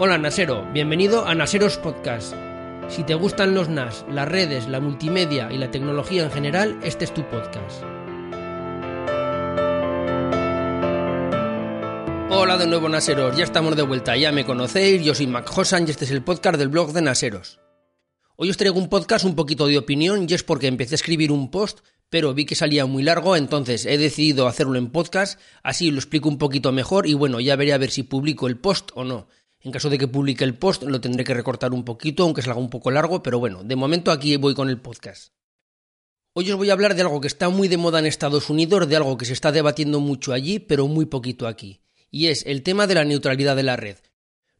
Hola Nasero, bienvenido a Naseros Podcast. Si te gustan los NAS, las redes, la multimedia y la tecnología en general, este es tu podcast. Hola de nuevo Naseros, ya estamos de vuelta, ya me conocéis, yo soy Mac Hosan y este es el podcast del blog de Naseros. Hoy os traigo un podcast un poquito de opinión y es porque empecé a escribir un post, pero vi que salía muy largo, entonces he decidido hacerlo en podcast, así lo explico un poquito mejor y bueno, ya veré a ver si publico el post o no. En caso de que publique el post, lo tendré que recortar un poquito, aunque salga un poco largo, pero bueno, de momento aquí voy con el podcast. Hoy os voy a hablar de algo que está muy de moda en Estados Unidos, de algo que se está debatiendo mucho allí, pero muy poquito aquí, y es el tema de la neutralidad de la red.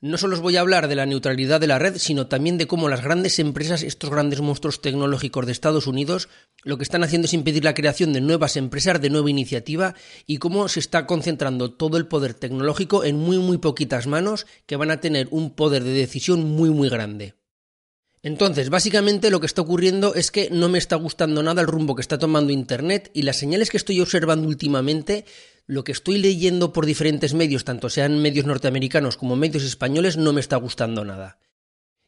No solo os voy a hablar de la neutralidad de la red, sino también de cómo las grandes empresas, estos grandes monstruos tecnológicos de Estados Unidos, lo que están haciendo es impedir la creación de nuevas empresas, de nueva iniciativa, y cómo se está concentrando todo el poder tecnológico en muy muy poquitas manos que van a tener un poder de decisión muy muy grande. Entonces, básicamente lo que está ocurriendo es que no me está gustando nada el rumbo que está tomando Internet y las señales que estoy observando últimamente lo que estoy leyendo por diferentes medios, tanto sean medios norteamericanos como medios españoles, no me está gustando nada.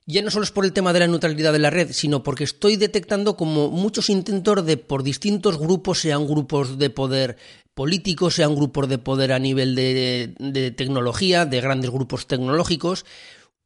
Ya no solo es por el tema de la neutralidad de la red, sino porque estoy detectando como muchos intentos de por distintos grupos, sean grupos de poder políticos, sean grupos de poder a nivel de, de tecnología, de grandes grupos tecnológicos,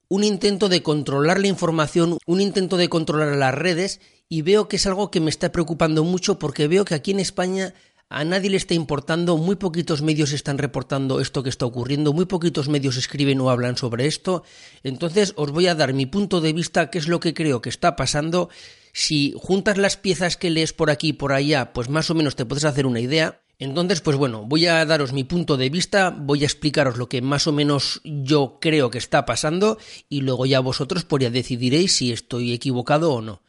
un intento de controlar la información, un intento de controlar las redes y veo que es algo que me está preocupando mucho porque veo que aquí en España a nadie le está importando, muy poquitos medios están reportando esto que está ocurriendo, muy poquitos medios escriben o hablan sobre esto. Entonces os voy a dar mi punto de vista, qué es lo que creo que está pasando. Si juntas las piezas que lees por aquí y por allá, pues más o menos te puedes hacer una idea. Entonces, pues bueno, voy a daros mi punto de vista, voy a explicaros lo que más o menos yo creo que está pasando y luego ya vosotros pues ya decidiréis si estoy equivocado o no.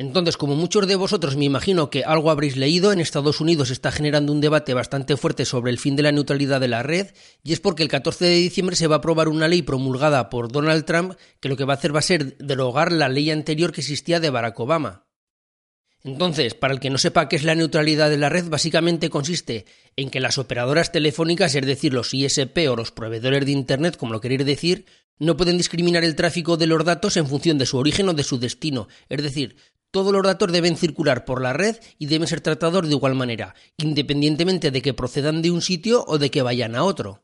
Entonces, como muchos de vosotros me imagino que algo habréis leído, en Estados Unidos está generando un debate bastante fuerte sobre el fin de la neutralidad de la red, y es porque el 14 de diciembre se va a aprobar una ley promulgada por Donald Trump que lo que va a hacer va a ser derogar la ley anterior que existía de Barack Obama. Entonces, para el que no sepa qué es la neutralidad de la red, básicamente consiste en que las operadoras telefónicas, es decir, los ISP o los proveedores de Internet, como lo queréis decir, no pueden discriminar el tráfico de los datos en función de su origen o de su destino. Es decir, todos los datos deben circular por la red y deben ser tratados de igual manera, independientemente de que procedan de un sitio o de que vayan a otro.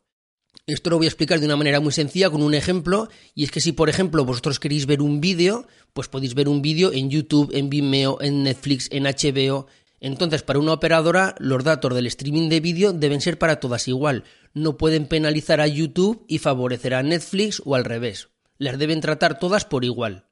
Esto lo voy a explicar de una manera muy sencilla con un ejemplo, y es que si por ejemplo vosotros queréis ver un vídeo, pues podéis ver un vídeo en YouTube, en Vimeo, en Netflix, en HBO. Entonces, para una operadora, los datos del streaming de vídeo deben ser para todas igual. No pueden penalizar a YouTube y favorecer a Netflix o al revés. Las deben tratar todas por igual.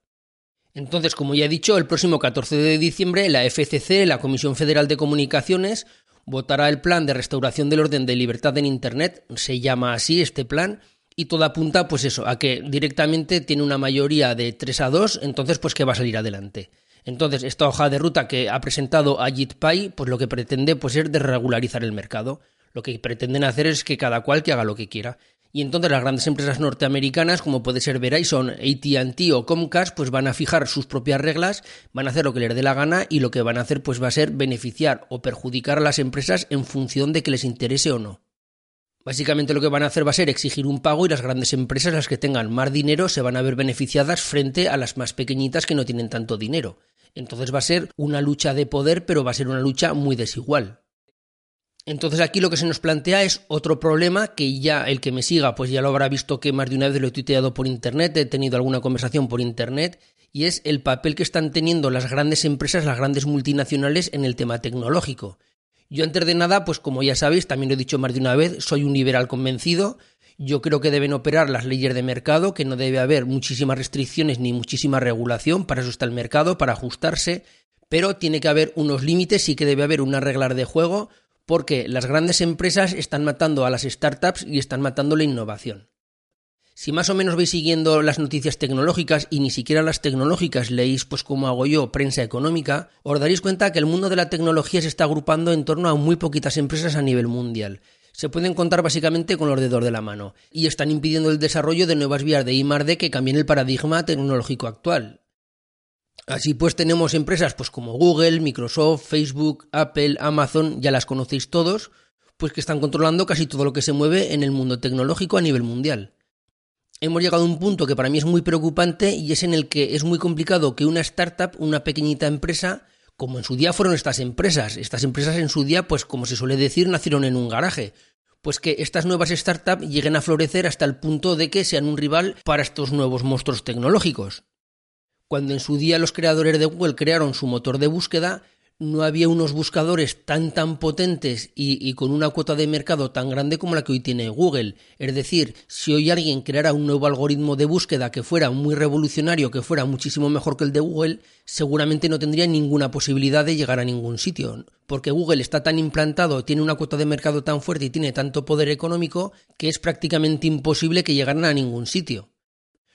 Entonces, como ya he dicho, el próximo 14 de diciembre la FCC, la Comisión Federal de Comunicaciones, votará el plan de restauración del orden de libertad en Internet, se llama así este plan, y todo apunta pues eso, a que directamente tiene una mayoría de 3 a 2, entonces pues que va a salir adelante. Entonces, esta hoja de ruta que ha presentado Ajit Pai, pues lo que pretende pues es desregularizar el mercado. Lo que pretenden hacer es que cada cual que haga lo que quiera. Y entonces las grandes empresas norteamericanas, como puede ser Verizon, AT&T o Comcast, pues van a fijar sus propias reglas, van a hacer lo que les dé la gana y lo que van a hacer pues va a ser beneficiar o perjudicar a las empresas en función de que les interese o no. Básicamente lo que van a hacer va a ser exigir un pago y las grandes empresas, las que tengan más dinero, se van a ver beneficiadas frente a las más pequeñitas que no tienen tanto dinero. Entonces va a ser una lucha de poder, pero va a ser una lucha muy desigual. Entonces aquí lo que se nos plantea es otro problema que ya el que me siga pues ya lo habrá visto que más de una vez lo he tuiteado por internet, he tenido alguna conversación por internet y es el papel que están teniendo las grandes empresas, las grandes multinacionales en el tema tecnológico. Yo antes de nada, pues como ya sabéis, también lo he dicho más de una vez, soy un liberal convencido, yo creo que deben operar las leyes de mercado, que no debe haber muchísimas restricciones ni muchísima regulación, para eso está el mercado, para ajustarse, pero tiene que haber unos límites y que debe haber unas reglas de juego porque las grandes empresas están matando a las startups y están matando la innovación. Si más o menos veis siguiendo las noticias tecnológicas y ni siquiera las tecnológicas leéis, pues como hago yo, prensa económica, os daréis cuenta que el mundo de la tecnología se está agrupando en torno a muy poquitas empresas a nivel mundial. Se pueden contar básicamente con los dedos de la mano y están impidiendo el desarrollo de nuevas vías de I+D que cambien el paradigma tecnológico actual. Así pues tenemos empresas pues como Google, Microsoft, Facebook, Apple, Amazon, ya las conocéis todos, pues que están controlando casi todo lo que se mueve en el mundo tecnológico a nivel mundial hemos llegado a un punto que para mí es muy preocupante y es en el que es muy complicado que una startup, una pequeñita empresa, como en su día fueron estas empresas, estas empresas en su día, pues como se suele decir, nacieron en un garaje, pues que estas nuevas startups lleguen a florecer hasta el punto de que sean un rival para estos nuevos monstruos tecnológicos. Cuando en su día los creadores de Google crearon su motor de búsqueda, no había unos buscadores tan tan potentes y, con una cuota de mercado tan grande como la que hoy tiene Google. Es decir, si hoy alguien creara un nuevo algoritmo de búsqueda que fuera muy revolucionario, que fuera muchísimo mejor que el de Google, seguramente no tendría ninguna posibilidad de llegar a ningún sitio. Porque Google está tan implantado, tiene una cuota de mercado tan fuerte y tiene tanto poder económico que es prácticamente imposible que llegaran a ningún sitio.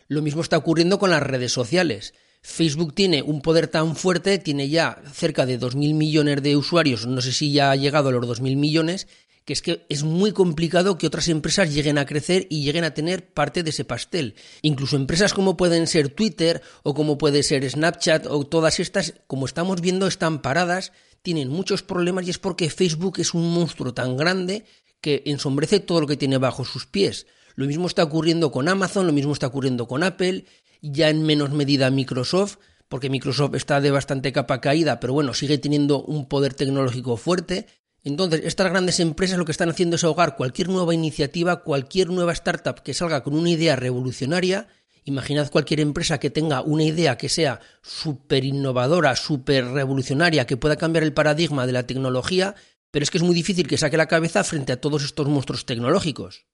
Lo mismo está ocurriendo con las redes sociales. Facebook tiene un poder tan fuerte, tiene ya cerca de 2.000 millones de usuarios, no sé si ya ha llegado a los 2.000 millones, que es que es muy complicado que otras empresas lleguen a crecer y lleguen a tener parte de ese pastel. Incluso empresas como pueden ser Twitter o como puede ser Snapchat o todas estas, como estamos viendo, están paradas, tienen muchos problemas y es porque Facebook es un monstruo tan grande que ensombrece todo lo que tiene bajo sus pies. Lo mismo está ocurriendo con Amazon, lo mismo está ocurriendo con Apple ya en menos medida Microsoft, porque Microsoft está de bastante capa caída, pero bueno, sigue teniendo un poder tecnológico fuerte. Entonces, estas grandes empresas lo que están haciendo es ahogar cualquier nueva iniciativa, cualquier nueva startup que salga con una idea revolucionaria. Imaginad cualquier empresa que tenga una idea que sea súper innovadora, súper revolucionaria, que pueda cambiar el paradigma de la tecnología, pero es que es muy difícil que saque la cabeza frente a todos estos monstruos tecnológicos.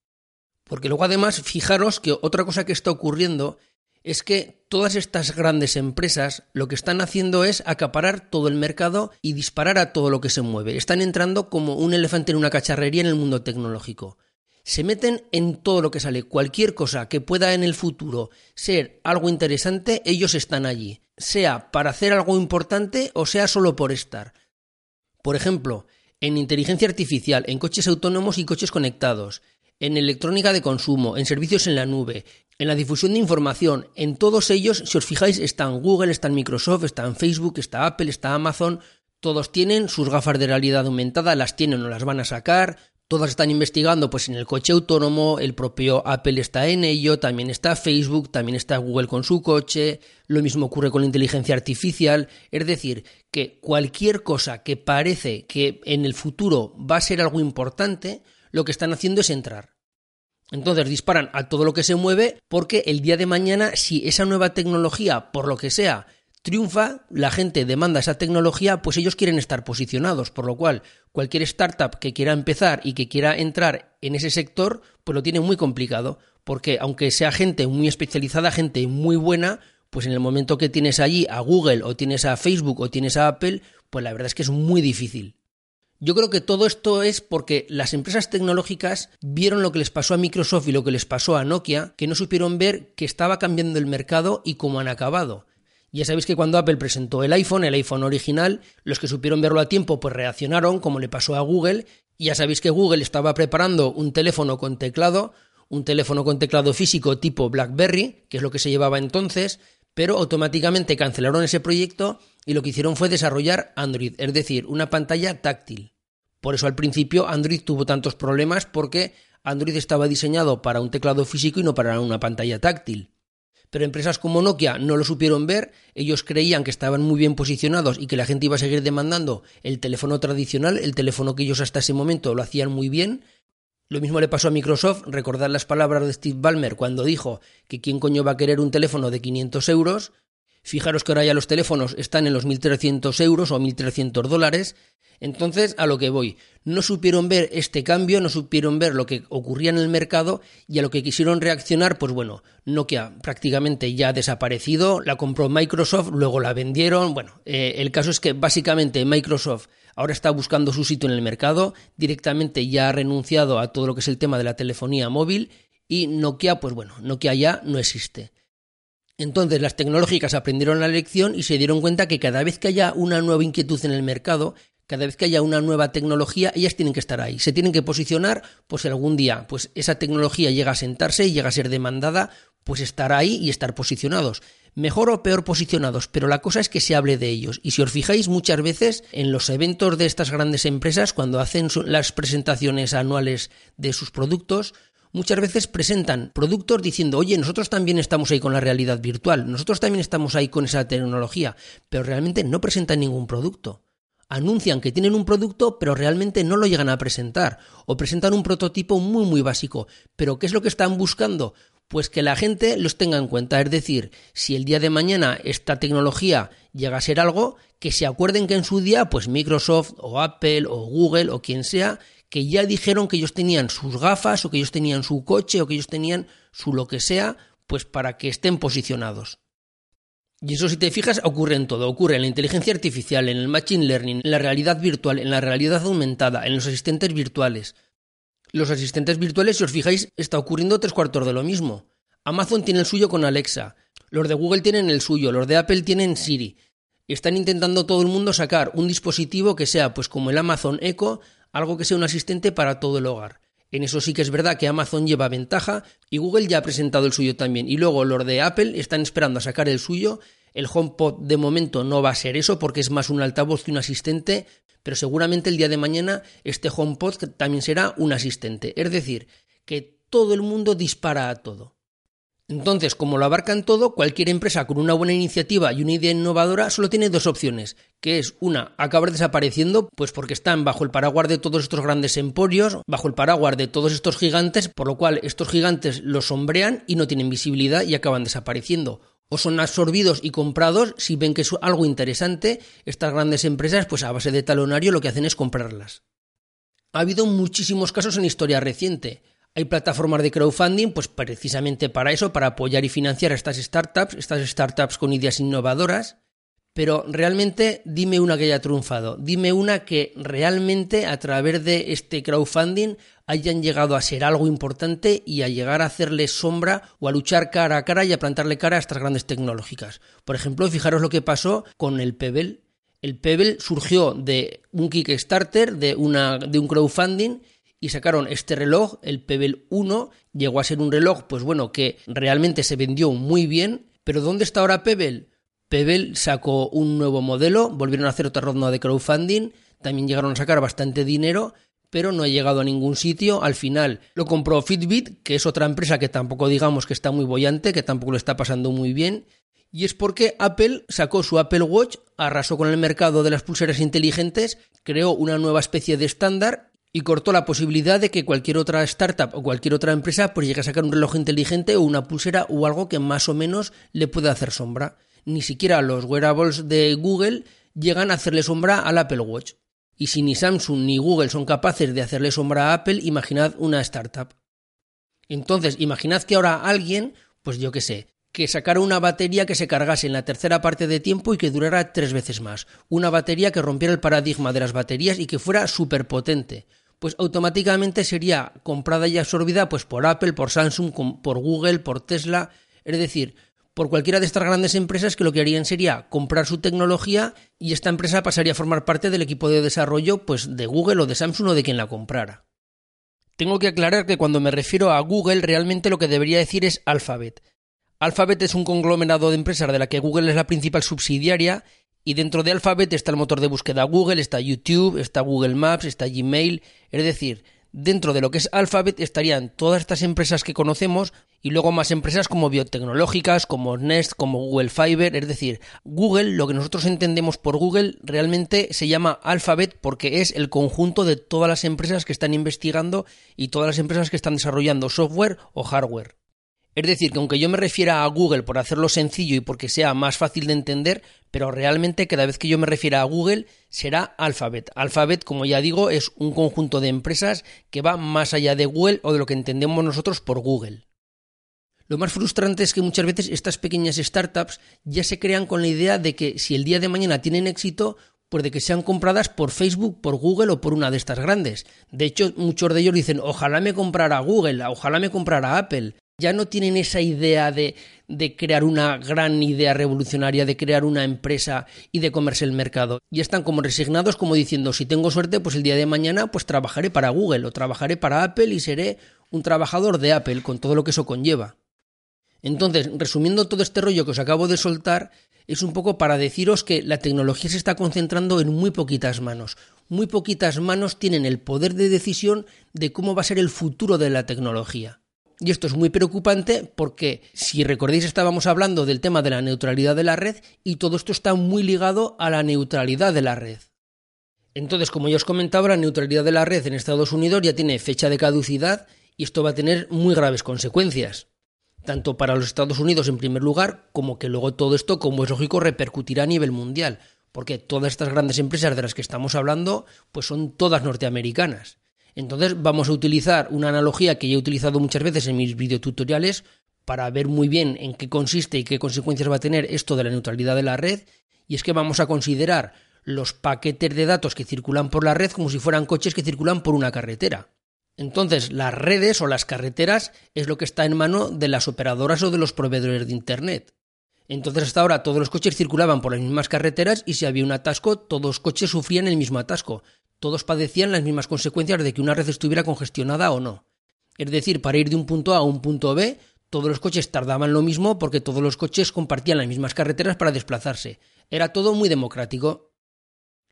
Porque luego además, fijaros que otra cosa que está ocurriendo es que todas estas grandes empresas lo que están haciendo es acaparar todo el mercado y disparar a todo lo que se mueve. Están entrando como un elefante en una cacharrería en el mundo tecnológico. Se meten en todo lo que sale. Cualquier cosa que pueda en el futuro ser algo interesante, ellos están allí. Sea para hacer algo importante o sea solo por estar. Por ejemplo, en inteligencia artificial, en coches autónomos y coches conectados, en electrónica de consumo, en servicios en la nube, en la difusión de información, en todos ellos, si os fijáis, están Google, están Microsoft, están Facebook, está Apple, está Amazon, todos tienen sus gafas de realidad aumentada, las tienen o las van a sacar, todas están investigando pues en el coche autónomo, el propio Apple está en ello, también está Facebook, también está Google con su coche, lo mismo ocurre con la inteligencia artificial, es decir, que cualquier cosa que parece que en el futuro va a ser algo importante, lo que están haciendo es entrar. Entonces disparan a todo lo que se mueve porque el día de mañana, si esa nueva tecnología, por lo que sea, triunfa, la gente demanda esa tecnología, pues ellos quieren estar posicionados, por lo cual cualquier startup que quiera empezar y que quiera entrar en ese sector, pues lo tiene muy complicado, porque aunque sea gente muy especializada, gente muy buena, pues en el momento que tienes allí a Google o tienes a Facebook o tienes a Apple, pues la verdad es que es muy difícil. Yo creo que todo esto es porque las empresas tecnológicas vieron lo que les pasó a Microsoft y lo que les pasó a Nokia, que no supieron ver que estaba cambiando el mercado y cómo han acabado. Ya sabéis que cuando Apple presentó el iPhone, el iPhone original, los que supieron verlo a tiempo pues reaccionaron, como le pasó a Google, ya sabéis que Google estaba preparando un teléfono con teclado, un teléfono con teclado físico tipo BlackBerry, que es lo que se llevaba entonces, pero automáticamente cancelaron ese proyecto y lo que hicieron fue desarrollar Android, es decir, una pantalla táctil. Por eso al principio Android tuvo tantos problemas porque Android estaba diseñado para un teclado físico y no para una pantalla táctil. Pero empresas como Nokia no lo supieron ver, ellos creían que estaban muy bien posicionados y que la gente iba a seguir demandando el teléfono tradicional, el teléfono que ellos hasta ese momento lo hacían muy bien. Lo mismo le pasó a Microsoft, recordar las palabras de Steve Ballmer cuando dijo que quién coño va a querer un teléfono de 500 euros, Fijaros que ahora ya los teléfonos están en los 1.300 euros o 1.300 dólares. Entonces, a lo que voy, no supieron ver este cambio, no supieron ver lo que ocurría en el mercado y a lo que quisieron reaccionar, pues bueno, Nokia prácticamente ya ha desaparecido, la compró Microsoft, luego la vendieron. Bueno, eh, el caso es que básicamente Microsoft ahora está buscando su sitio en el mercado, directamente ya ha renunciado a todo lo que es el tema de la telefonía móvil y Nokia, pues bueno, Nokia ya no existe. Entonces las tecnológicas aprendieron la lección y se dieron cuenta que cada vez que haya una nueva inquietud en el mercado, cada vez que haya una nueva tecnología, ellas tienen que estar ahí, se tienen que posicionar, pues algún día pues esa tecnología llega a sentarse y llega a ser demandada, pues estar ahí y estar posicionados. Mejor o peor posicionados, pero la cosa es que se hable de ellos. Y si os fijáis muchas veces en los eventos de estas grandes empresas, cuando hacen las presentaciones anuales de sus productos, muchas veces presentan productos diciendo, oye, nosotros también estamos ahí con la realidad virtual, nosotros también estamos ahí con esa tecnología, pero realmente no presentan ningún producto. Anuncian que tienen un producto, pero realmente no lo llegan a presentar, o presentan un prototipo muy muy básico. Pero ¿qué es lo que están buscando? Pues que la gente los tenga en cuenta, es decir, si el día de mañana esta tecnología llega a ser algo, que se acuerden que en su día, pues Microsoft o Apple o Google o quien sea, que ya dijeron que ellos tenían sus gafas o que ellos tenían su coche o que ellos tenían su lo que sea, pues para que estén posicionados. Y eso si te fijas ocurre en todo, ocurre en la inteligencia artificial, en el machine learning, en la realidad virtual, en la realidad aumentada, en los asistentes virtuales. Los asistentes virtuales, si os fijáis, está ocurriendo tres cuartos de lo mismo. Amazon tiene el suyo con Alexa, los de Google tienen el suyo, los de Apple tienen Siri. Están intentando todo el mundo sacar un dispositivo que sea pues como el Amazon Echo, algo que sea un asistente para todo el hogar. En eso sí que es verdad que Amazon lleva ventaja y Google ya ha presentado el suyo también. Y luego los de Apple están esperando a sacar el suyo. El HomePod de momento no va a ser eso porque es más un altavoz que un asistente, pero seguramente el día de mañana este HomePod también será un asistente. Es decir, que todo el mundo dispara a todo. Entonces, como lo abarcan todo, cualquier empresa con una buena iniciativa y una idea innovadora solo tiene dos opciones, que es una, acabar desapareciendo, pues porque están bajo el paraguas de todos estos grandes emporios, bajo el paraguas de todos estos gigantes, por lo cual estos gigantes los sombrean y no tienen visibilidad y acaban desapareciendo. O son absorbidos y comprados si ven que es algo interesante, estas grandes empresas, pues a base de talonario lo que hacen es comprarlas. Ha habido muchísimos casos en historia reciente. Hay plataformas de crowdfunding, pues precisamente para eso, para apoyar y financiar a estas startups, estas startups con ideas innovadoras. Pero realmente dime una que haya triunfado, dime una que realmente a través de este crowdfunding hayan llegado a ser algo importante y a llegar a hacerle sombra o a luchar cara a cara y a plantarle cara a estas grandes tecnológicas. Por ejemplo, fijaros lo que pasó con el Pebble. El Pebble surgió de un Kickstarter, de, una, de un crowdfunding y sacaron este reloj, el Pebble 1, llegó a ser un reloj, pues bueno, que realmente se vendió muy bien, pero ¿dónde está ahora Pebble? Pebble sacó un nuevo modelo, volvieron a hacer otra ronda de crowdfunding, también llegaron a sacar bastante dinero, pero no ha llegado a ningún sitio. Al final lo compró Fitbit, que es otra empresa que tampoco digamos que está muy bollante, que tampoco lo está pasando muy bien. Y es porque Apple sacó su Apple Watch, arrasó con el mercado de las pulseras inteligentes, creó una nueva especie de estándar y cortó la posibilidad de que cualquier otra startup o cualquier otra empresa pues llegue a sacar un reloj inteligente o una pulsera o algo que más o menos le pueda hacer sombra. Ni siquiera los wearables de Google llegan a hacerle sombra al Apple Watch. Y si ni Samsung ni Google son capaces de hacerle sombra a Apple, imaginad una startup. Entonces, imaginad que ahora alguien, pues yo qué sé, que sacara una batería que se cargase en la tercera parte de tiempo y que durara tres veces más. Una batería que rompiera el paradigma de las baterías y que fuera súper potente pues automáticamente sería comprada y absorbida pues por Apple, por Samsung, por Google, por Tesla, es decir, por cualquiera de estas grandes empresas que lo que harían sería comprar su tecnología y esta empresa pasaría a formar parte del equipo de desarrollo pues de Google o de Samsung o de quien la comprara. Tengo que aclarar que cuando me refiero a Google realmente lo que debería decir es Alphabet. Alphabet es un conglomerado de empresas de la que Google es la principal subsidiaria y dentro de Alphabet está el motor de búsqueda Google, está YouTube, está Google Maps, está Gmail. Es decir, dentro de lo que es Alphabet estarían todas estas empresas que conocemos y luego más empresas como biotecnológicas, como Nest, como Google Fiber. Es decir, Google, lo que nosotros entendemos por Google, realmente se llama Alphabet porque es el conjunto de todas las empresas que están investigando y todas las empresas que están desarrollando software o hardware. Es decir, que aunque yo me refiera a Google por hacerlo sencillo y porque sea más fácil de entender, pero realmente cada vez que yo me refiera a Google será Alphabet. Alphabet, como ya digo, es un conjunto de empresas que va más allá de Google o de lo que entendemos nosotros por Google. Lo más frustrante es que muchas veces estas pequeñas startups ya se crean con la idea de que si el día de mañana tienen éxito, pues de que sean compradas por Facebook, por Google o por una de estas grandes. De hecho, muchos de ellos dicen, ojalá me comprara Google, ojalá me comprara Apple. Ya no tienen esa idea de, crear una gran idea revolucionaria, de crear una empresa y de comerse el mercado. Y están como resignados como diciendo, si tengo suerte, pues el día de mañana pues trabajaré para Google o trabajaré para Apple y seré un trabajador de Apple con todo lo que eso conlleva. Entonces, resumiendo todo este rollo que os acabo de soltar, es un poco para deciros que la tecnología se está concentrando en muy poquitas manos. Muy poquitas manos tienen el poder de decisión de cómo va a ser el futuro de la tecnología. Y esto es muy preocupante porque, si recordáis, estábamos hablando del tema de la neutralidad de la red y todo esto está muy ligado a la neutralidad de la red. Entonces, como ya os comentaba, la neutralidad de la red en Estados Unidos ya tiene fecha de caducidad y esto va a tener muy graves consecuencias tanto para los Estados Unidos en primer lugar, como que luego todo esto, como es lógico, repercutirá a nivel mundial, porque todas estas grandes empresas de las que estamos hablando, pues son todas norteamericanas. Entonces vamos a utilizar una analogía que ya he utilizado muchas veces en mis videotutoriales para ver muy bien en qué consiste y qué consecuencias va a tener esto de la neutralidad de la red, y es que vamos a considerar los paquetes de datos que circulan por la red como si fueran coches que circulan por una carretera. Entonces, las redes o las carreteras es lo que está en mano de las operadoras o de los proveedores de Internet. Entonces, hasta ahora todos los coches circulaban por las mismas carreteras y si había un atasco, todos los coches sufrían el mismo atasco. Todos padecían las mismas consecuencias de que una red estuviera congestionada o no. Es decir, para ir de un punto A a un punto B, todos los coches tardaban lo mismo porque todos los coches compartían las mismas carreteras para desplazarse. Era todo muy democrático.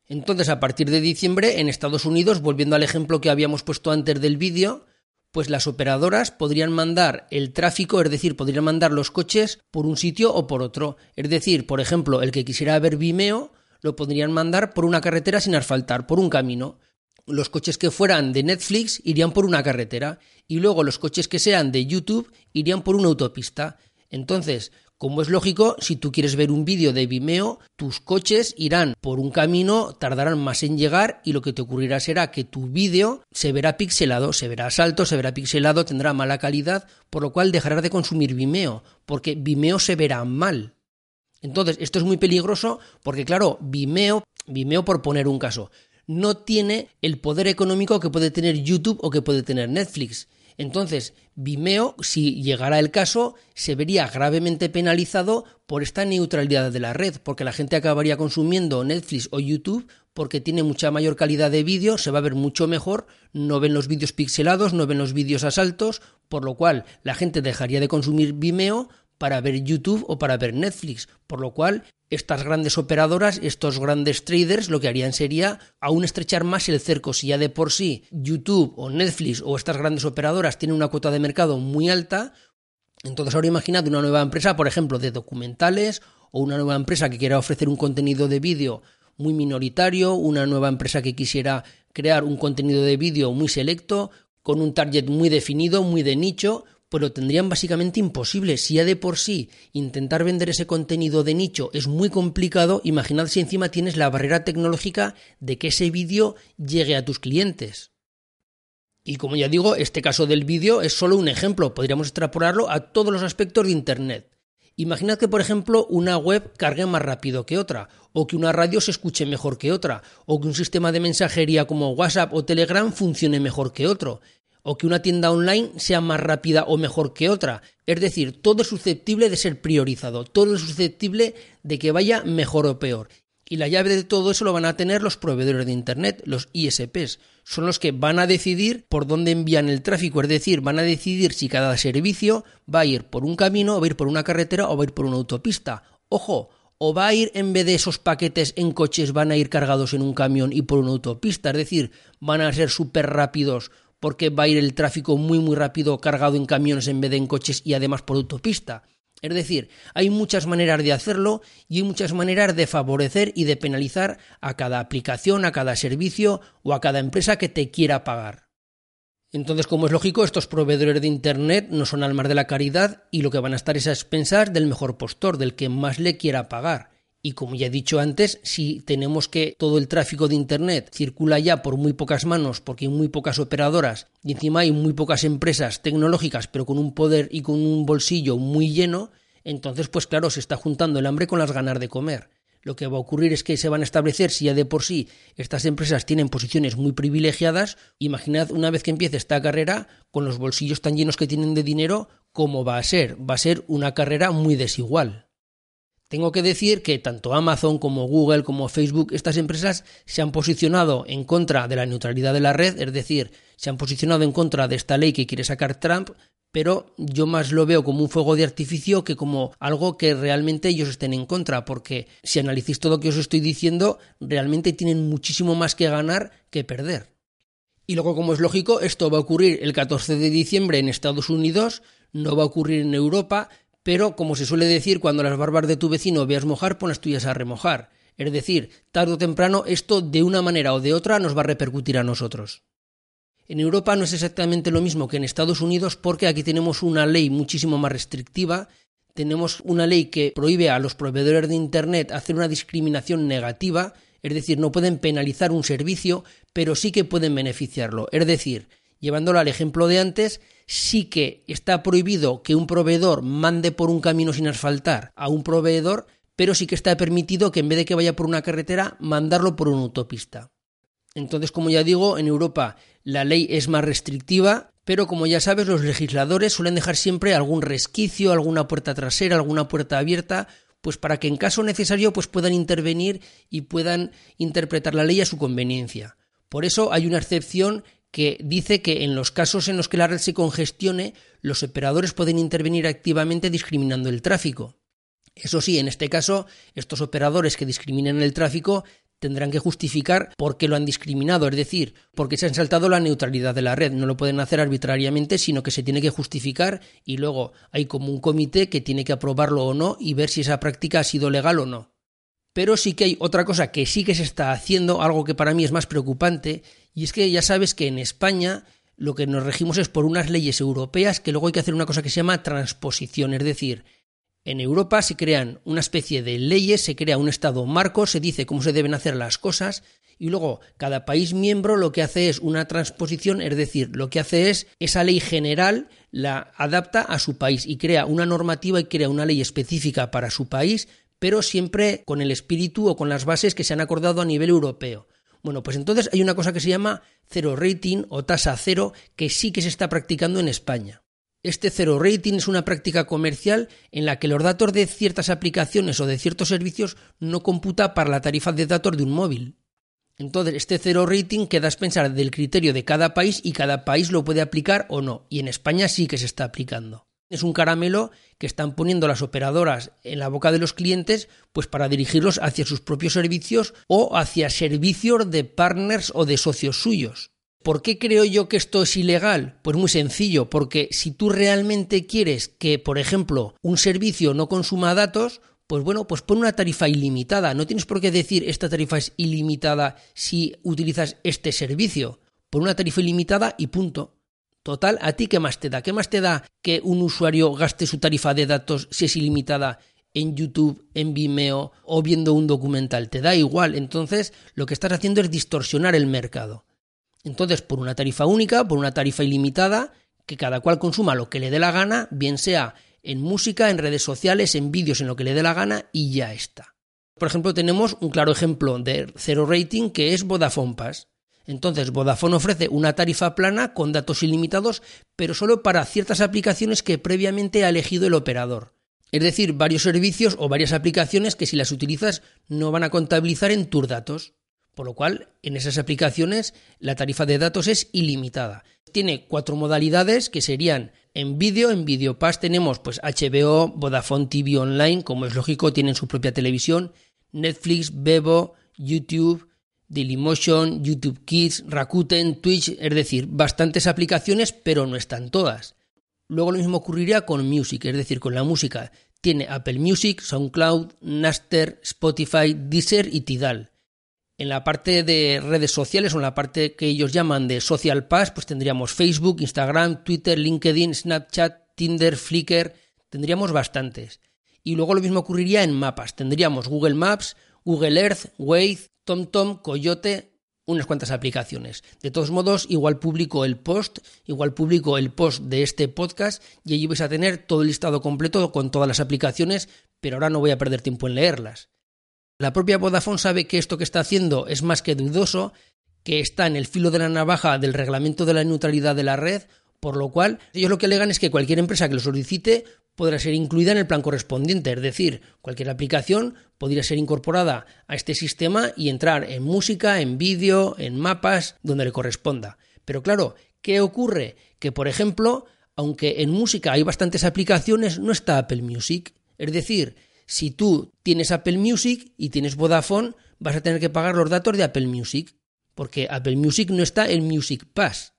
Entonces, a partir de diciembre, en Estados Unidos, volviendo al ejemplo que habíamos puesto antes del vídeo, pues las operadoras podrían mandar el tráfico, es decir, podrían mandar los coches por un sitio o por otro. Es decir, por ejemplo, el que quisiera ver Vimeo lo podrían mandar por una carretera sin asfaltar, por un camino. Los coches que fueran de Netflix irían por una carretera y luego los coches que sean de YouTube irían por una autopista. Entonces, como es lógico, si tú quieres ver un vídeo de Vimeo, tus coches irán por un camino, tardarán más en llegar y lo que te ocurrirá será que tu vídeo se verá pixelado, se verá salto, se verá pixelado, tendrá mala calidad, por lo cual dejarás de consumir Vimeo, porque Vimeo se verá mal. Entonces, esto es muy peligroso porque, claro, Vimeo, Vimeo por poner un caso, no tiene el poder económico que puede tener YouTube o que puede tener Netflix. Entonces, Vimeo, si llegara el caso, se vería gravemente penalizado por esta neutralidad de la red, porque la gente acabaría consumiendo Netflix o YouTube porque tiene mucha mayor calidad de vídeo, se va a ver mucho mejor, no ven los vídeos pixelados, no ven los vídeos a saltos, por lo cual la gente dejaría de consumir Vimeo para ver YouTube o para ver Netflix, por lo cual estas grandes operadoras, estos grandes traders, lo que harían sería aún estrechar más el cerco. Si ya de por sí YouTube o Netflix o estas grandes operadoras tienen una cuota de mercado muy alta, entonces ahora imaginad una nueva empresa, por ejemplo, de documentales o una nueva empresa que quiera ofrecer un contenido de vídeo muy minoritario, una nueva empresa que quisiera crear un contenido de vídeo muy selecto, con un target muy definido, muy de nicho, pues lo tendrían básicamente imposible. Si ya de por sí intentar vender ese contenido de nicho es muy complicado, imaginad si encima tienes la barrera tecnológica de que ese vídeo llegue a tus clientes. Y como ya digo, este caso del vídeo es solo un ejemplo, podríamos extrapolarlo a todos los aspectos de Internet. Imaginad que, por ejemplo, una web cargue más rápido que otra, o que una radio se escuche mejor que otra, o que un sistema de mensajería como WhatsApp o Telegram funcione mejor que otro o que una tienda online sea más rápida o mejor que otra. Es decir, todo es susceptible de ser priorizado, todo es susceptible de que vaya mejor o peor. Y la llave de todo eso lo van a tener los proveedores de Internet, los ISPs. Son los que van a decidir por dónde envían el tráfico, es decir, van a decidir si cada servicio va a ir por un camino, va a ir por una carretera o va a ir por una autopista. Ojo, o va a ir en vez de esos paquetes en coches, van a ir cargados en un camión y por una autopista, es decir, van a ser súper rápidos porque va a ir el tráfico muy muy rápido cargado en camiones en vez de en coches y además por autopista. Es decir, hay muchas maneras de hacerlo y hay muchas maneras de favorecer y de penalizar a cada aplicación, a cada servicio o a cada empresa que te quiera pagar. Entonces, como es lógico, estos proveedores de Internet no son almas de la caridad y lo que van a estar es a expensas del mejor postor, del que más le quiera pagar. Y como ya he dicho antes, si tenemos que todo el tráfico de Internet circula ya por muy pocas manos, porque hay muy pocas operadoras y encima hay muy pocas empresas tecnológicas, pero con un poder y con un bolsillo muy lleno, entonces pues claro, se está juntando el hambre con las ganas de comer lo que va a ocurrir es que se van a establecer, si ya de por sí estas empresas tienen posiciones muy privilegiadas, imaginad una vez que empiece esta carrera, con los bolsillos tan llenos que tienen de dinero, ¿cómo va a ser? Va a ser una carrera muy desigual. Tengo que decir que tanto Amazon como Google como Facebook, estas empresas se han posicionado en contra de la neutralidad de la red, es decir, se han posicionado en contra de esta ley que quiere sacar Trump, pero yo más lo veo como un fuego de artificio que como algo que realmente ellos estén en contra, porque si analicéis todo lo que os estoy diciendo, realmente tienen muchísimo más que ganar que perder. Y luego, como es lógico, esto va a ocurrir el 14 de diciembre en Estados Unidos, no va a ocurrir en Europa, pero como se suele decir, cuando las barbas de tu vecino veas mojar, pon las tuyas a remojar. Es decir, tarde o temprano esto de una manera o de otra nos va a repercutir a nosotros. En Europa no es exactamente lo mismo que en Estados Unidos porque aquí tenemos una ley muchísimo más restrictiva, tenemos una ley que prohíbe a los proveedores de Internet hacer una discriminación negativa, es decir, no pueden penalizar un servicio, pero sí que pueden beneficiarlo. Es decir, llevándolo al ejemplo de antes, sí que está prohibido que un proveedor mande por un camino sin asfaltar a un proveedor, pero sí que está permitido que en vez de que vaya por una carretera, mandarlo por una autopista. Entonces, como ya digo, en Europa la ley es más restrictiva, pero como ya sabes, los legisladores suelen dejar siempre algún resquicio, alguna puerta trasera, alguna puerta abierta, pues para que en caso necesario pues puedan intervenir y puedan interpretar la ley a su conveniencia. Por eso hay una excepción que dice que en los casos en los que la red se congestione, los operadores pueden intervenir activamente discriminando el tráfico. Eso sí, en este caso, estos operadores que discriminan el tráfico tendrán que justificar por qué lo han discriminado, es decir, porque se han saltado la neutralidad de la red. No lo pueden hacer arbitrariamente, sino que se tiene que justificar y luego hay como un comité que tiene que aprobarlo o no y ver si esa práctica ha sido legal o no. Pero sí que hay otra cosa que sí que se está haciendo, algo que para mí es más preocupante, y es que ya sabes que en España lo que nos regimos es por unas leyes europeas que luego hay que hacer una cosa que se llama transposición, es decir, en Europa se crean una especie de leyes, se crea un estado marco, se dice cómo se deben hacer las cosas y luego cada país miembro lo que hace es una transposición, es decir, lo que hace es esa ley general la adapta a su país y crea una normativa y crea una ley específica para su país, pero siempre con el espíritu o con las bases que se han acordado a nivel europeo. Bueno, pues entonces hay una cosa que se llama cero rating o tasa cero que sí que se está practicando en España. Este zero rating es una práctica comercial en la que los datos de ciertas aplicaciones o de ciertos servicios no computa para la tarifa de datos de un móvil. Entonces, este zero rating queda a pensar del criterio de cada país y cada país lo puede aplicar o no. Y en España sí que se está aplicando. Es un caramelo que están poniendo las operadoras en la boca de los clientes pues para dirigirlos hacia sus propios servicios o hacia servicios de partners o de socios suyos. ¿Por qué creo yo que esto es ilegal? Pues muy sencillo, porque si tú realmente quieres que, por ejemplo, un servicio no consuma datos, pues bueno, pues pon una tarifa ilimitada. No tienes por qué decir esta tarifa es ilimitada si utilizas este servicio. Pon una tarifa ilimitada y punto. Total, ¿a ti qué más te da? ¿Qué más te da que un usuario gaste su tarifa de datos si es ilimitada en YouTube, en Vimeo o viendo un documental? Te da igual. Entonces, lo que estás haciendo es distorsionar el mercado. Entonces, por una tarifa única, por una tarifa ilimitada, que cada cual consuma lo que le dé la gana, bien sea en música, en redes sociales, en vídeos, en lo que le dé la gana, y ya está. Por ejemplo, tenemos un claro ejemplo de cero rating que es Vodafone Pass. Entonces, Vodafone ofrece una tarifa plana con datos ilimitados, pero solo para ciertas aplicaciones que previamente ha elegido el operador. Es decir, varios servicios o varias aplicaciones que si las utilizas no van a contabilizar en tus datos. Por lo cual, en esas aplicaciones la tarifa de datos es ilimitada. Tiene cuatro modalidades que serían en vídeo, en Videopass tenemos pues HBO, Vodafone TV Online, como es lógico, tienen su propia televisión, Netflix, Bebo, YouTube, Dailymotion, YouTube Kids, Rakuten, Twitch, es decir, bastantes aplicaciones, pero no están todas. Luego lo mismo ocurriría con Music, es decir, con la música. Tiene Apple Music, SoundCloud, Napster, Spotify, Deezer y Tidal. En la parte de redes sociales o en la parte que ellos llaman de Social Pass, pues tendríamos Facebook, Instagram, Twitter, LinkedIn, Snapchat, Tinder, Flickr, tendríamos bastantes. Y luego lo mismo ocurriría en mapas. Tendríamos Google Maps, Google Earth, Waze, TomTom, Coyote, unas cuantas aplicaciones. De todos modos, igual publico el post, igual publico el post de este podcast y allí vais a tener todo el listado completo con todas las aplicaciones, pero ahora no voy a perder tiempo en leerlas. La propia Vodafone sabe que esto que está haciendo es más que dudoso, que está en el filo de la navaja del reglamento de la neutralidad de la red, por lo cual ellos lo que alegan es que cualquier empresa que lo solicite podrá ser incluida en el plan correspondiente, es decir, cualquier aplicación podría ser incorporada a este sistema y entrar en música, en vídeo, en mapas, donde le corresponda. Pero claro, ¿qué ocurre? Que, por ejemplo, aunque en música hay bastantes aplicaciones, no está Apple Music. Es decir, si tú tienes Apple Music y tienes Vodafone, vas a tener que pagar los datos de Apple Music, porque Apple Music no está en Music Pass.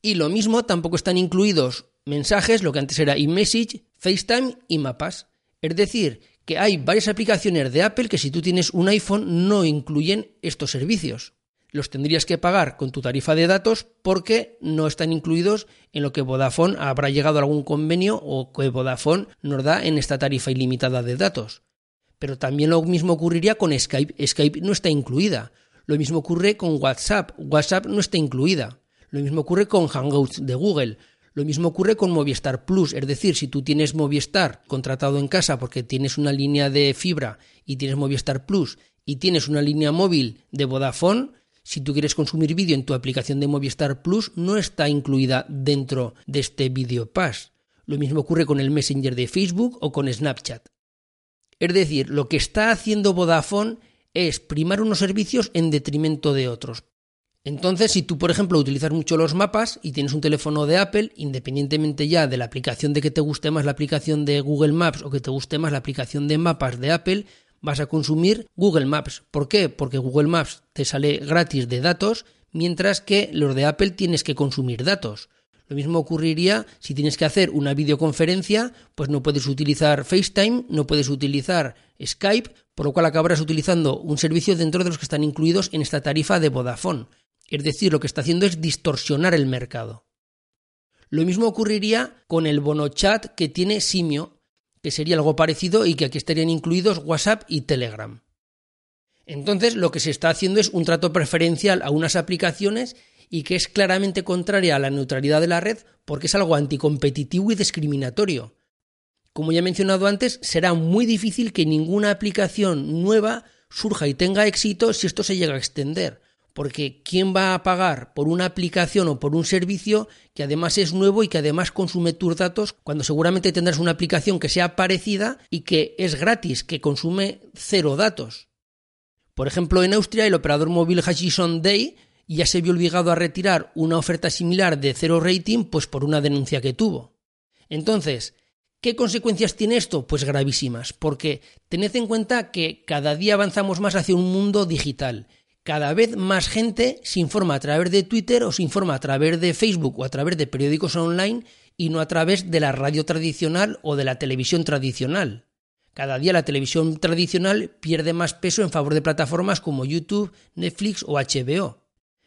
Y lo mismo tampoco están incluidos mensajes, lo que antes era iMessage, FaceTime y mapas. Es decir, que hay varias aplicaciones de Apple que si tú tienes un iPhone no incluyen estos servicios. Los tendrías que pagar con tu tarifa de datos porque no están incluidos en lo que Vodafone habrá llegado a algún convenio o que Vodafone nos da en esta tarifa ilimitada de datos. Pero también lo mismo ocurriría con Skype. Skype no está incluida. Lo mismo ocurre con WhatsApp. WhatsApp no está incluida. Lo mismo ocurre con Hangouts de Google. Lo mismo ocurre con Movistar Plus, es decir, si tú tienes Movistar contratado en casa porque tienes una línea de fibra y tienes Movistar Plus y tienes una línea móvil de Vodafone, si tú quieres consumir vídeo en tu aplicación de Movistar Plus, no está incluida dentro de este Video Pass. Lo mismo ocurre con el Messenger de Facebook o con Snapchat. Es decir, lo que está haciendo Vodafone es primar unos servicios en detrimento de otros. Entonces, si tú, por ejemplo, utilizas mucho los mapas y tienes un teléfono de Apple, independientemente ya de la aplicación de que te guste más la aplicación de Google Maps o que te guste más la aplicación de mapas de Apple, vas a consumir Google Maps. ¿Por qué? Porque Google Maps te sale gratis de datos, mientras que los de Apple tienes que consumir datos. Lo mismo ocurriría si tienes que hacer una videoconferencia, pues no puedes utilizar FaceTime, no puedes utilizar Skype, por lo cual acabarás utilizando un servicio dentro de los que están incluidos en esta tarifa de Vodafone. Es decir, lo que está haciendo es distorsionar el mercado. Lo mismo ocurriría con el bono chat que tiene Simio, que sería algo parecido y que aquí estarían incluidos WhatsApp y Telegram. Entonces, lo que se está haciendo es un trato preferencial a unas aplicaciones y que es claramente contraria a la neutralidad de la red porque es algo anticompetitivo y discriminatorio. Como ya he mencionado antes, será muy difícil que ninguna aplicación nueva surja y tenga éxito si esto se llega a extender, porque ¿quién va a pagar por una aplicación o por un servicio que además es nuevo y que además consume tus datos cuando seguramente tendrás una aplicación que sea parecida y que es gratis, que consume cero datos? Por ejemplo, en Austria el operador móvil Hutchison Day ya se vio obligado a retirar una oferta similar de cero rating pues por una denuncia que tuvo. Entonces, ¿Qué consecuencias tiene esto? Pues gravísimas, porque tened en cuenta que cada día avanzamos más hacia un mundo digital cada vez más gente se informa a través de Twitter o se informa a través de Facebook o a través de periódicos online y no a través de la radio tradicional o de la televisión tradicional. Cada día la televisión tradicional pierde más peso en favor de plataformas como YouTube, Netflix o HBO.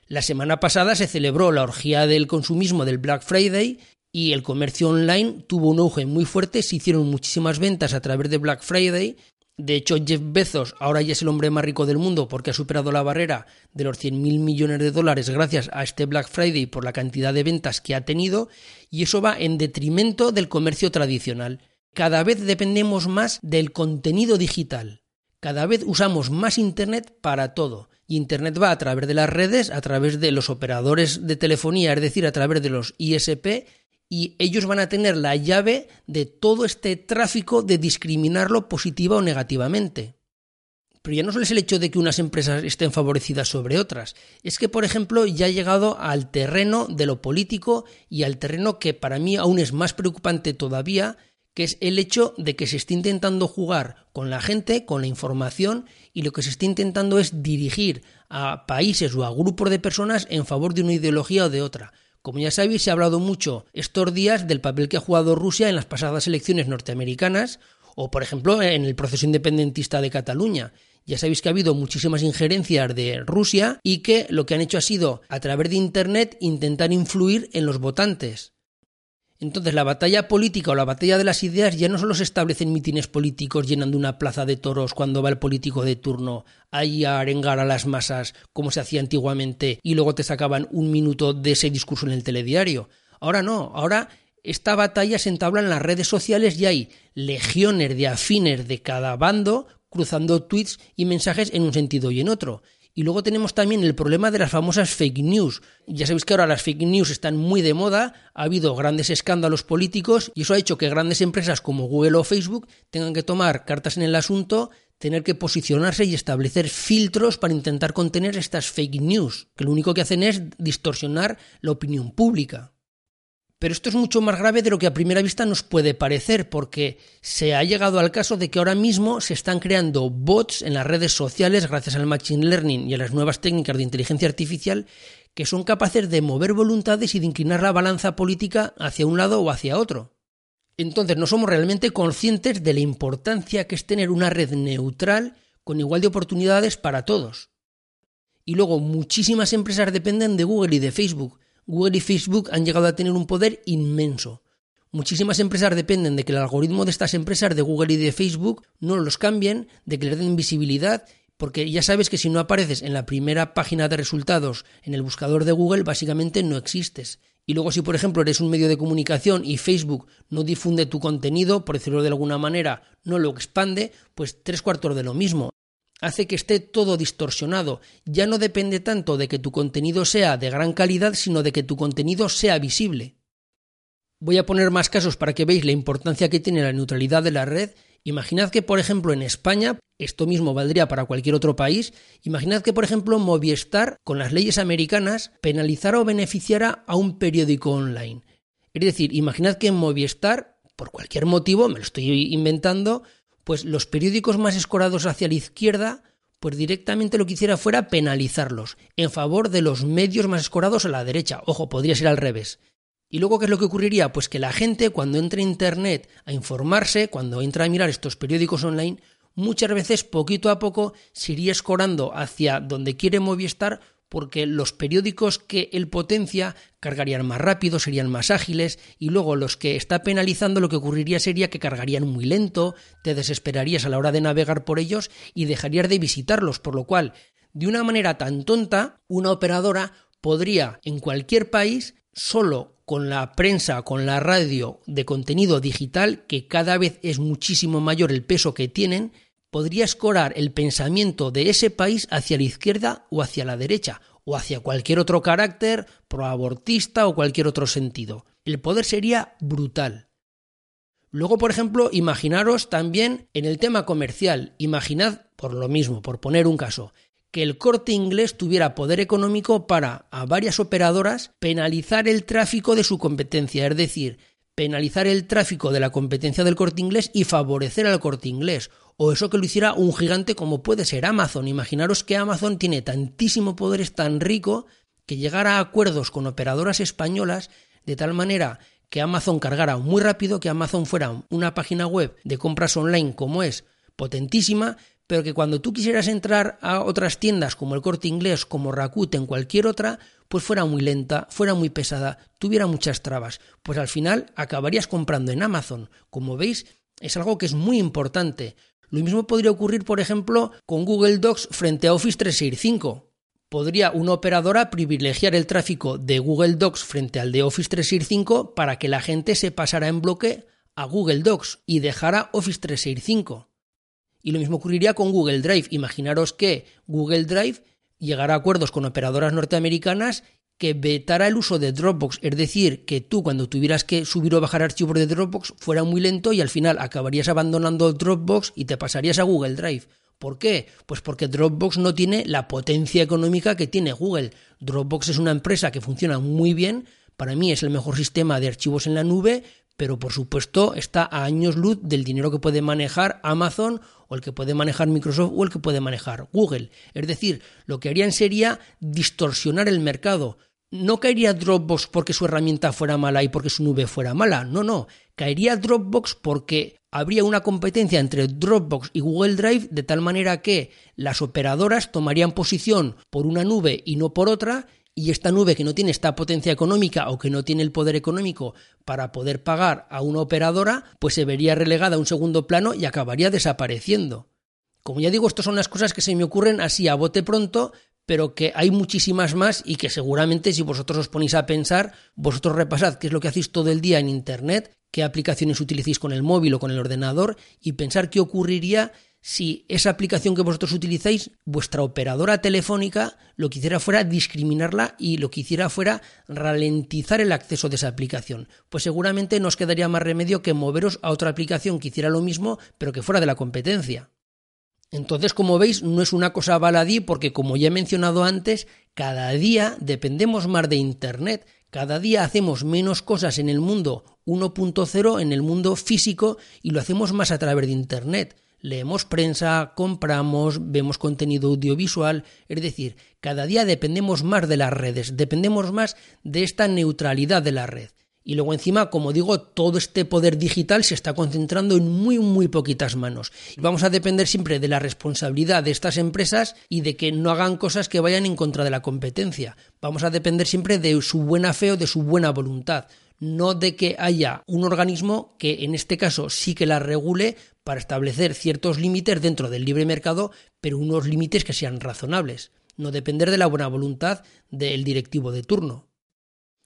La semana pasada se celebró la orgía del consumismo del Black Friday y el comercio online tuvo un auge muy fuerte, se hicieron muchísimas ventas a través de Black Friday de hecho, Jeff Bezos ahora ya es el hombre más rico del mundo porque ha superado la barrera de los 100.000 millones de dólares gracias a este Black Friday por la cantidad de ventas que ha tenido y eso va en detrimento del comercio tradicional. Cada vez dependemos más del contenido digital. Cada vez usamos más Internet para todo. Y Internet va a través de las redes, a través de los operadores de telefonía, es decir, a través de los ISP y ellos van a tener la llave de todo este tráfico de discriminarlo positiva o negativamente. Pero ya no solo es el hecho de que unas empresas estén favorecidas sobre otras, es que, por ejemplo, ya ha llegado al terreno de lo político y al terreno que para mí aún es más preocupante todavía, que es el hecho de que se esté intentando jugar con la gente, con la información, y lo que se está intentando es dirigir a países o a grupos de personas en favor de una ideología o de otra. Como ya sabéis, se ha hablado mucho estos días del papel que ha jugado Rusia en las pasadas elecciones norteamericanas o, por ejemplo, en el proceso independentista de Cataluña. Ya sabéis que ha habido muchísimas injerencias de Rusia y que lo que han hecho ha sido, a través de Internet, intentar influir en los votantes. Entonces la batalla política o la batalla de las ideas ya no solo se establece en mítines políticos llenando una plaza de toros cuando va el político de turno ahí a arengar a las masas como se hacía antiguamente y luego te sacaban un minuto de ese discurso en el telediario. Ahora no, ahora esta batalla se entabla en las redes sociales y hay legiones de afines de cada bando cruzando tweets y mensajes en un sentido y en otro. Y luego tenemos también el problema de las famosas fake news. Ya sabéis que ahora las fake news están muy de moda, ha habido grandes escándalos políticos y eso ha hecho que grandes empresas como Google o Facebook tengan que tomar cartas en el asunto, tener que posicionarse y establecer filtros para intentar contener estas fake news, que lo único que hacen es distorsionar la opinión pública. Pero esto es mucho más grave de lo que a primera vista nos puede parecer, porque se ha llegado al caso de que ahora mismo se están creando bots en las redes sociales gracias al Machine Learning y a las nuevas técnicas de inteligencia artificial que son capaces de mover voluntades y de inclinar la balanza política hacia un lado o hacia otro. Entonces no somos realmente conscientes de la importancia que es tener una red neutral con igual de oportunidades para todos. Y luego muchísimas empresas dependen de Google y de Facebook, Google y Facebook han llegado a tener un poder inmenso. Muchísimas empresas dependen de que el algoritmo de estas empresas de Google y de Facebook no los cambien, de que les den visibilidad, porque ya sabes que si no apareces en la primera página de resultados en el buscador de Google, básicamente no existes. Y luego si por ejemplo eres un medio de comunicación y Facebook no difunde tu contenido, por decirlo de alguna manera, no lo expande, pues tres cuartos de lo mismo hace que esté todo distorsionado. Ya no depende tanto de que tu contenido sea de gran calidad, sino de que tu contenido sea visible. Voy a poner más casos para que veáis la importancia que tiene la neutralidad de la red. Imaginad que, por ejemplo, en España, esto mismo valdría para cualquier otro país, imaginad que, por ejemplo, Movistar, con las leyes americanas, penalizara o beneficiara a un periódico online. Es decir, imaginad que Movistar, por cualquier motivo, me lo estoy inventando, pues los periódicos más escorados hacia la izquierda, pues directamente lo que hiciera fuera penalizarlos en favor de los medios más escorados a la derecha. Ojo, podría ser al revés. Y luego, ¿qué es lo que ocurriría? Pues que la gente cuando entra a Internet a informarse, cuando entra a mirar estos periódicos online, muchas veces poquito a poco se iría escorando hacia donde quiere Movistar porque los periódicos que él potencia cargarían más rápido, serían más ágiles, y luego los que está penalizando lo que ocurriría sería que cargarían muy lento, te desesperarías a la hora de navegar por ellos y dejarías de visitarlos, por lo cual, de una manera tan tonta, una operadora podría en cualquier país solo con la prensa, con la radio de contenido digital, que cada vez es muchísimo mayor el peso que tienen, podría escorar el pensamiento de ese país hacia la izquierda o hacia la derecha, o hacia cualquier otro carácter proabortista o cualquier otro sentido. El poder sería brutal. Luego, por ejemplo, imaginaros también en el tema comercial, imaginad, por lo mismo, por poner un caso, que el corte inglés tuviera poder económico para a varias operadoras penalizar el tráfico de su competencia, es decir, penalizar el tráfico de la competencia del corte inglés y favorecer al corte inglés. O eso que lo hiciera un gigante como puede ser Amazon. Imaginaros que Amazon tiene tantísimo poder, es tan rico, que llegara a acuerdos con operadoras españolas de tal manera que Amazon cargara muy rápido, que Amazon fuera una página web de compras online como es potentísima, pero que cuando tú quisieras entrar a otras tiendas como el Corte Inglés, como Rakuten, cualquier otra, pues fuera muy lenta, fuera muy pesada, tuviera muchas trabas. Pues al final acabarías comprando en Amazon. Como veis, es algo que es muy importante. Lo mismo podría ocurrir, por ejemplo, con Google Docs frente a Office 365. Podría una operadora privilegiar el tráfico de Google Docs frente al de Office 365 para que la gente se pasara en bloque a Google Docs y dejara Office 365. Y lo mismo ocurriría con Google Drive. Imaginaros que Google Drive llegara a acuerdos con operadoras norteamericanas que vetara el uso de Dropbox, es decir, que tú cuando tuvieras que subir o bajar archivos de Dropbox fuera muy lento y al final acabarías abandonando Dropbox y te pasarías a Google Drive. ¿Por qué? Pues porque Dropbox no tiene la potencia económica que tiene Google. Dropbox es una empresa que funciona muy bien, para mí es el mejor sistema de archivos en la nube, pero por supuesto está a años luz del dinero que puede manejar Amazon o el que puede manejar Microsoft o el que puede manejar Google. Es decir, lo que harían sería distorsionar el mercado. No caería Dropbox porque su herramienta fuera mala y porque su nube fuera mala. No, no. Caería Dropbox porque habría una competencia entre Dropbox y Google Drive de tal manera que las operadoras tomarían posición por una nube y no por otra y esta nube que no tiene esta potencia económica o que no tiene el poder económico para poder pagar a una operadora, pues se vería relegada a un segundo plano y acabaría desapareciendo. Como ya digo, estas son las cosas que se me ocurren así a bote pronto, pero que hay muchísimas más y que seguramente si vosotros os ponéis a pensar, vosotros repasad qué es lo que hacéis todo el día en Internet, qué aplicaciones utilicéis con el móvil o con el ordenador y pensar qué ocurriría si esa aplicación que vosotros utilizáis, vuestra operadora telefónica, lo que hiciera fuera discriminarla y lo que hiciera fuera ralentizar el acceso de esa aplicación. Pues seguramente no os quedaría más remedio que moveros a otra aplicación que hiciera lo mismo, pero que fuera de la competencia. Entonces, como veis, no es una cosa baladí porque, como ya he mencionado antes, cada día dependemos más de Internet, cada día hacemos menos cosas en el mundo 1.0, en el mundo físico, y lo hacemos más a través de Internet. Leemos prensa, compramos, vemos contenido audiovisual, es decir, cada día dependemos más de las redes, dependemos más de esta neutralidad de la red. Y luego encima, como digo, todo este poder digital se está concentrando en muy, muy poquitas manos. Vamos a depender siempre de la responsabilidad de estas empresas y de que no hagan cosas que vayan en contra de la competencia. Vamos a depender siempre de su buena fe o de su buena voluntad no de que haya un organismo que en este caso sí que la regule para establecer ciertos límites dentro del libre mercado, pero unos límites que sean razonables, no depender de la buena voluntad del directivo de turno.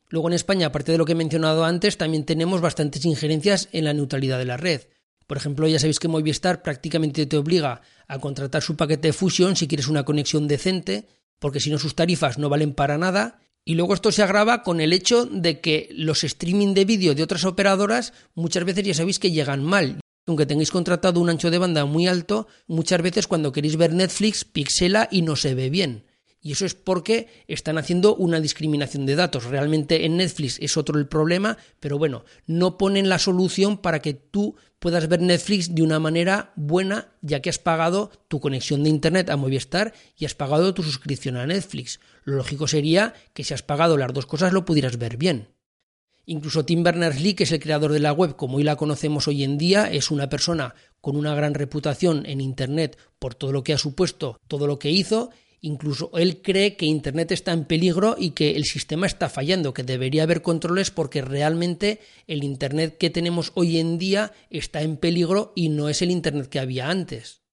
Luego en España, aparte de lo que he mencionado antes, también tenemos bastantes injerencias en la neutralidad de la red. Por ejemplo, ya sabéis que Movistar prácticamente te obliga a contratar su paquete de fusión si quieres una conexión decente, porque si no sus tarifas no valen para nada. Y luego esto se agrava con el hecho de que los streaming de vídeo de otras operadoras muchas veces ya sabéis que llegan mal. Aunque tengáis contratado un ancho de banda muy alto, muchas veces cuando queréis ver Netflix pixela y no se ve bien. Y eso es porque están haciendo una discriminación de datos. Realmente en Netflix es otro el problema, pero bueno, no ponen la solución para que tú puedas ver Netflix de una manera buena, ya que has pagado tu conexión de Internet a Movistar y has pagado tu suscripción a Netflix. Lo lógico sería que si has pagado las dos cosas lo pudieras ver bien. Incluso Tim Berners-Lee, que es el creador de la web como hoy la conocemos hoy en día, es una persona con una gran reputación en Internet por todo lo que ha supuesto, todo lo que hizo, Incluso él cree que Internet está en peligro y que el sistema está fallando, que debería haber controles porque realmente el Internet que tenemos hoy en día está en peligro y no es el Internet que había antes.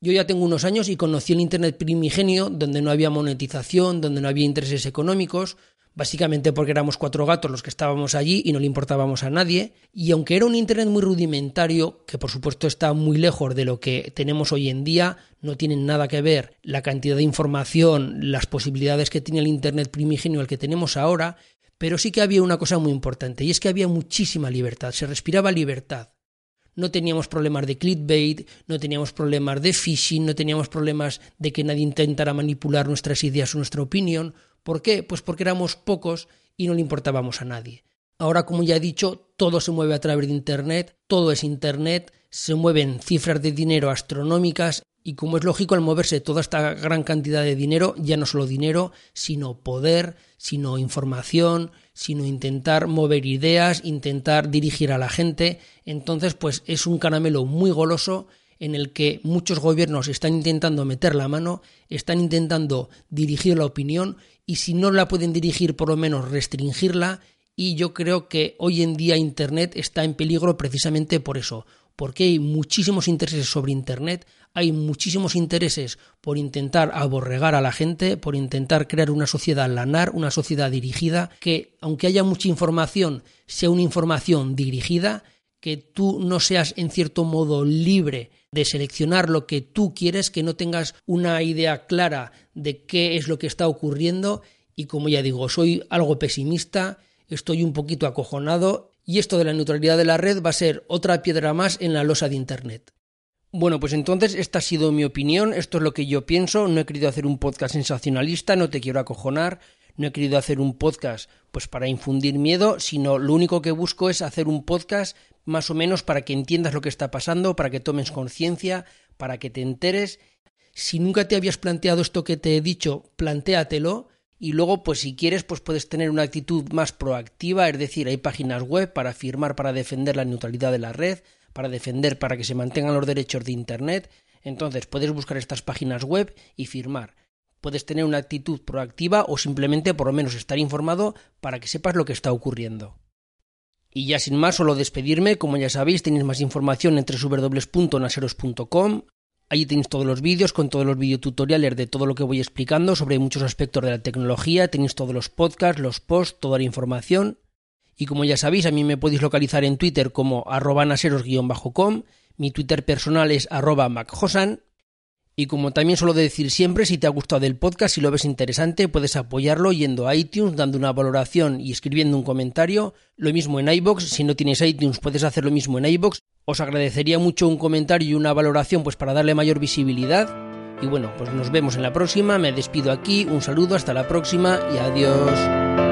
Yo ya tengo unos años y conocí el Internet primigenio, donde no había monetización, donde no había intereses económicos, básicamente porque éramos cuatro gatos los que estábamos allí y no le importábamos a nadie, y aunque era un Internet muy rudimentario, que por supuesto está muy lejos de lo que tenemos hoy en día, no tienen nada que ver la cantidad de información, las posibilidades que tiene el Internet primigenio al que tenemos ahora, pero sí que había una cosa muy importante, y es que había muchísima libertad, se respiraba libertad. No teníamos problemas de clickbait, no teníamos problemas de phishing, no teníamos problemas de que nadie intentara manipular nuestras ideas o nuestra opinión, ¿Por qué? Pues porque éramos pocos y no le importábamos a nadie. Ahora, como ya he dicho, todo se mueve a través de Internet, todo es Internet, se mueven cifras de dinero astronómicas y como es lógico, al moverse toda esta gran cantidad de dinero, ya no solo dinero, sino poder, sino información, sino intentar mover ideas, intentar dirigir a la gente. Entonces, pues es un caramelo muy goloso en el que muchos gobiernos están intentando meter la mano, están intentando dirigir la opinión y si no la pueden dirigir por lo menos restringirla. Y yo creo que hoy en día Internet está en peligro precisamente por eso, porque hay muchísimos intereses sobre Internet, hay muchísimos intereses por intentar aborregar a la gente, por intentar crear una sociedad lanar, una sociedad dirigida, que aunque haya mucha información, sea una información dirigida, que tú no seas en cierto modo libre de seleccionar lo que tú quieres, que no tengas una idea clara de qué es lo que está ocurriendo. Y como ya digo, soy algo pesimista, estoy un poquito acojonado y esto de la neutralidad de la red va a ser otra piedra más en la losa de Internet. Bueno, pues entonces esta ha sido mi opinión, esto es lo que yo pienso, no he querido hacer un podcast sensacionalista, no te quiero acojonar, no he querido hacer un podcast pues para infundir miedo, sino lo único que busco es hacer un podcast más o menos para que entiendas lo que está pasando, para que tomes conciencia, para que te enteres. Si nunca te habías planteado esto que te he dicho, plantéatelo y luego pues si quieres pues puedes tener una actitud más proactiva, es decir, hay páginas web para firmar para defender la neutralidad de la red, para defender, para que se mantengan los derechos de Internet, entonces puedes buscar estas páginas web y firmar. Puedes tener una actitud proactiva o simplemente por lo menos estar informado para que sepas lo que está ocurriendo. Y ya sin más, solo despedirme, como ya sabéis, tenéis más información en www.naseros.com. Allí tenéis todos los vídeos con todos los videotutoriales de todo lo que voy explicando sobre muchos aspectos de la tecnología, tenéis todos los podcasts, los posts, toda la información. Y como ya sabéis, a mí me podéis localizar en Twitter como arroba naseros-com, mi Twitter personal es arroba macjosan y como también suelo decir siempre, si te ha gustado el podcast, si lo ves interesante, puedes apoyarlo yendo a iTunes, dando una valoración y escribiendo un comentario. Lo mismo en iBox, si no tienes iTunes puedes hacer lo mismo en iBox. Os agradecería mucho un comentario y una valoración pues para darle mayor visibilidad. Y bueno, pues nos vemos en la próxima, me despido aquí, un saludo, hasta la próxima y adiós.